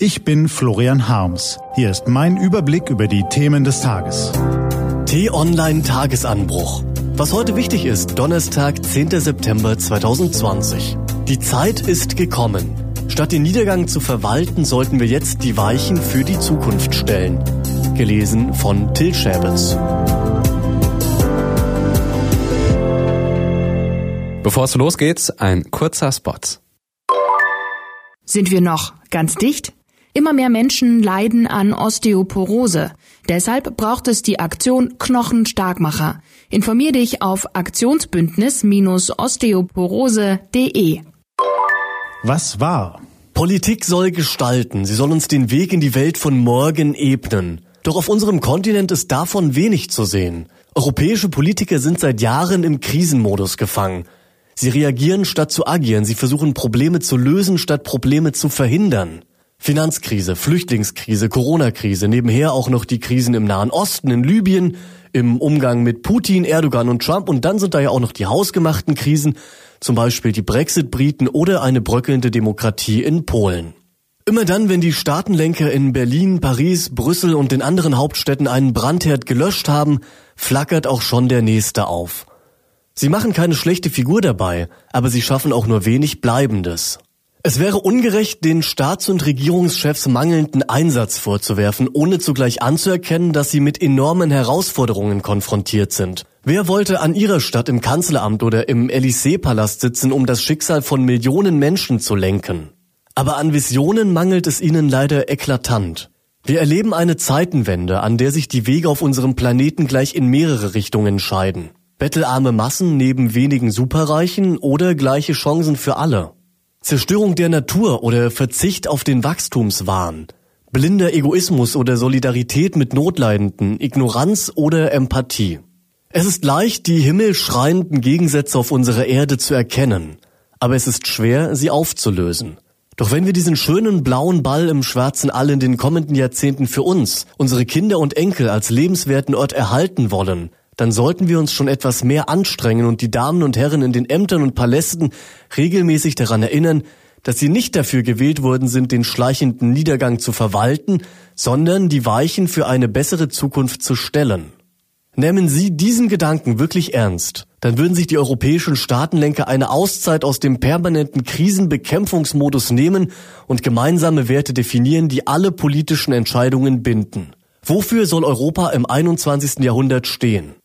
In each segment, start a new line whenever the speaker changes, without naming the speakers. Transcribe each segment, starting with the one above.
Ich bin Florian Harms. Hier ist mein Überblick über die Themen des Tages.
T-Online Tagesanbruch. Was heute wichtig ist, Donnerstag, 10. September 2020. Die Zeit ist gekommen. Statt den Niedergang zu verwalten, sollten wir jetzt die Weichen für die Zukunft stellen. Gelesen von Till Schäbitz.
Bevor es losgeht, ein kurzer Spot.
Sind wir noch ganz dicht? Immer mehr Menschen leiden an Osteoporose. Deshalb braucht es die Aktion Knochenstarkmacher. Informier dich auf Aktionsbündnis-osteoporose.de.
Was war?
Politik soll gestalten. Sie soll uns den Weg in die Welt von morgen ebnen. Doch auf unserem Kontinent ist davon wenig zu sehen. Europäische Politiker sind seit Jahren im Krisenmodus gefangen. Sie reagieren statt zu agieren. Sie versuchen Probleme zu lösen statt Probleme zu verhindern. Finanzkrise, Flüchtlingskrise, Corona-Krise, nebenher auch noch die Krisen im Nahen Osten, in Libyen, im Umgang mit Putin, Erdogan und Trump und dann sind da ja auch noch die hausgemachten Krisen, zum Beispiel die Brexit-Briten oder eine bröckelnde Demokratie in Polen. Immer dann, wenn die Staatenlenker in Berlin, Paris, Brüssel und den anderen Hauptstädten einen Brandherd gelöscht haben, flackert auch schon der nächste auf. Sie machen keine schlechte Figur dabei, aber sie schaffen auch nur wenig Bleibendes. Es wäre ungerecht, den Staats- und Regierungschefs mangelnden Einsatz vorzuwerfen, ohne zugleich anzuerkennen, dass sie mit enormen Herausforderungen konfrontiert sind. Wer wollte an ihrer Stadt im Kanzleramt oder im Élysée-Palast sitzen, um das Schicksal von Millionen Menschen zu lenken? Aber an Visionen mangelt es ihnen leider eklatant. Wir erleben eine Zeitenwende, an der sich die Wege auf unserem Planeten gleich in mehrere Richtungen scheiden. Bettelarme Massen neben wenigen Superreichen oder gleiche Chancen für alle. Zerstörung der Natur oder Verzicht auf den Wachstumswahn, blinder Egoismus oder Solidarität mit Notleidenden, Ignoranz oder Empathie. Es ist leicht, die himmelschreienden Gegensätze auf unserer Erde zu erkennen, aber es ist schwer, sie aufzulösen. Doch wenn wir diesen schönen blauen Ball im schwarzen All in den kommenden Jahrzehnten für uns, unsere Kinder und Enkel als lebenswerten Ort erhalten wollen, dann sollten wir uns schon etwas mehr anstrengen und die Damen und Herren in den Ämtern und Palästen regelmäßig daran erinnern, dass sie nicht dafür gewählt worden sind, den schleichenden Niedergang zu verwalten, sondern die Weichen für eine bessere Zukunft zu stellen. Nehmen Sie diesen Gedanken wirklich ernst, dann würden sich die europäischen Staatenlenker eine Auszeit aus dem permanenten Krisenbekämpfungsmodus nehmen und gemeinsame Werte definieren, die alle politischen Entscheidungen binden. Wofür soll Europa im 21. Jahrhundert stehen?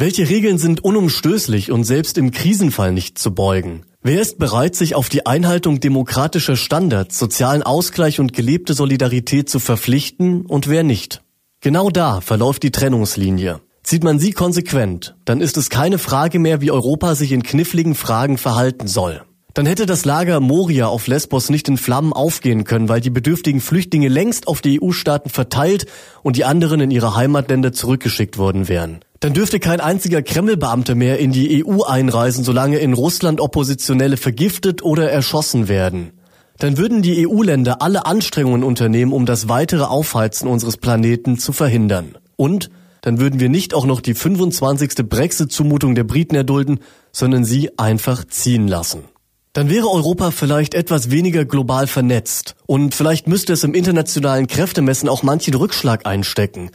Welche Regeln sind unumstößlich und selbst im Krisenfall nicht zu beugen? Wer ist bereit, sich auf die Einhaltung demokratischer Standards, sozialen Ausgleich und gelebte Solidarität zu verpflichten und wer nicht? Genau da verläuft die Trennungslinie. Zieht man sie konsequent, dann ist es keine Frage mehr, wie Europa sich in kniffligen Fragen verhalten soll. Dann hätte das Lager Moria auf Lesbos nicht in Flammen aufgehen können, weil die bedürftigen Flüchtlinge längst auf die EU-Staaten verteilt und die anderen in ihre Heimatländer zurückgeschickt worden wären. Dann dürfte kein einziger Kremlbeamter mehr in die EU einreisen, solange in Russland Oppositionelle vergiftet oder erschossen werden. Dann würden die EU-Länder alle Anstrengungen unternehmen, um das weitere Aufheizen unseres Planeten zu verhindern. Und dann würden wir nicht auch noch die 25. Brexit-Zumutung der Briten erdulden, sondern sie einfach ziehen lassen. Dann wäre Europa vielleicht etwas weniger global vernetzt und vielleicht müsste es im internationalen Kräftemessen auch manchen Rückschlag einstecken.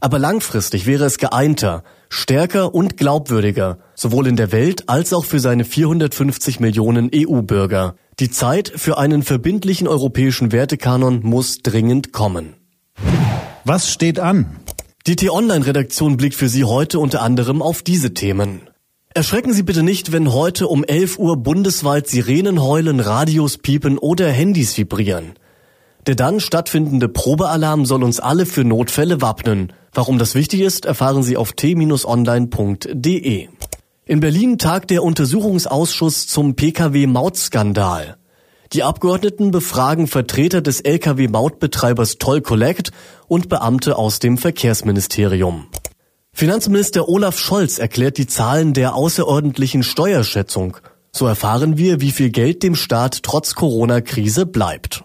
Aber langfristig wäre es geeinter, stärker und glaubwürdiger, sowohl in der Welt als auch für seine 450 Millionen EU-Bürger. Die Zeit für einen verbindlichen europäischen Wertekanon muss dringend kommen.
Was steht an?
Die T-Online-Redaktion blickt für Sie heute unter anderem auf diese Themen. Erschrecken Sie bitte nicht, wenn heute um 11 Uhr bundesweit Sirenen heulen, Radios piepen oder Handys vibrieren. Der dann stattfindende Probealarm soll uns alle für Notfälle wappnen. Warum das wichtig ist, erfahren Sie auf t-online.de. In Berlin tagt der Untersuchungsausschuss zum Pkw-Mautskandal. Die Abgeordneten befragen Vertreter des Lkw-Mautbetreibers Toll Collect und Beamte aus dem Verkehrsministerium. Finanzminister Olaf Scholz erklärt die Zahlen der außerordentlichen Steuerschätzung. So erfahren wir, wie viel Geld dem Staat trotz Corona-Krise bleibt.